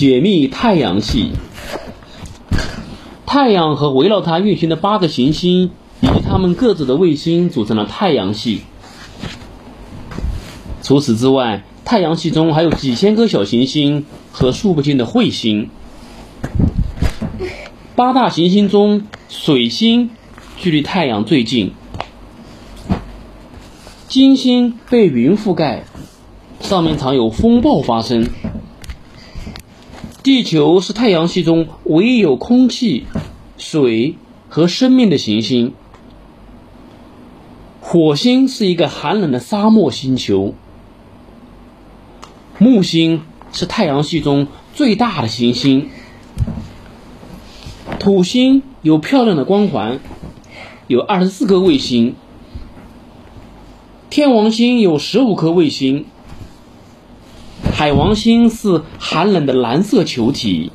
解密太阳系。太阳和围绕它运行的八个行星，以及它们各自的卫星，组成了太阳系。除此之外，太阳系中还有几千颗小行星和数不尽的彗星。八大行星中，水星距离太阳最近。金星被云覆盖，上面常有风暴发生。地球是太阳系中唯一有空气、水和生命的行星。火星是一个寒冷的沙漠星球。木星是太阳系中最大的行星。土星有漂亮的光环，有二十四颗卫星。天王星有十五颗卫星。海王星是寒冷的蓝色球体。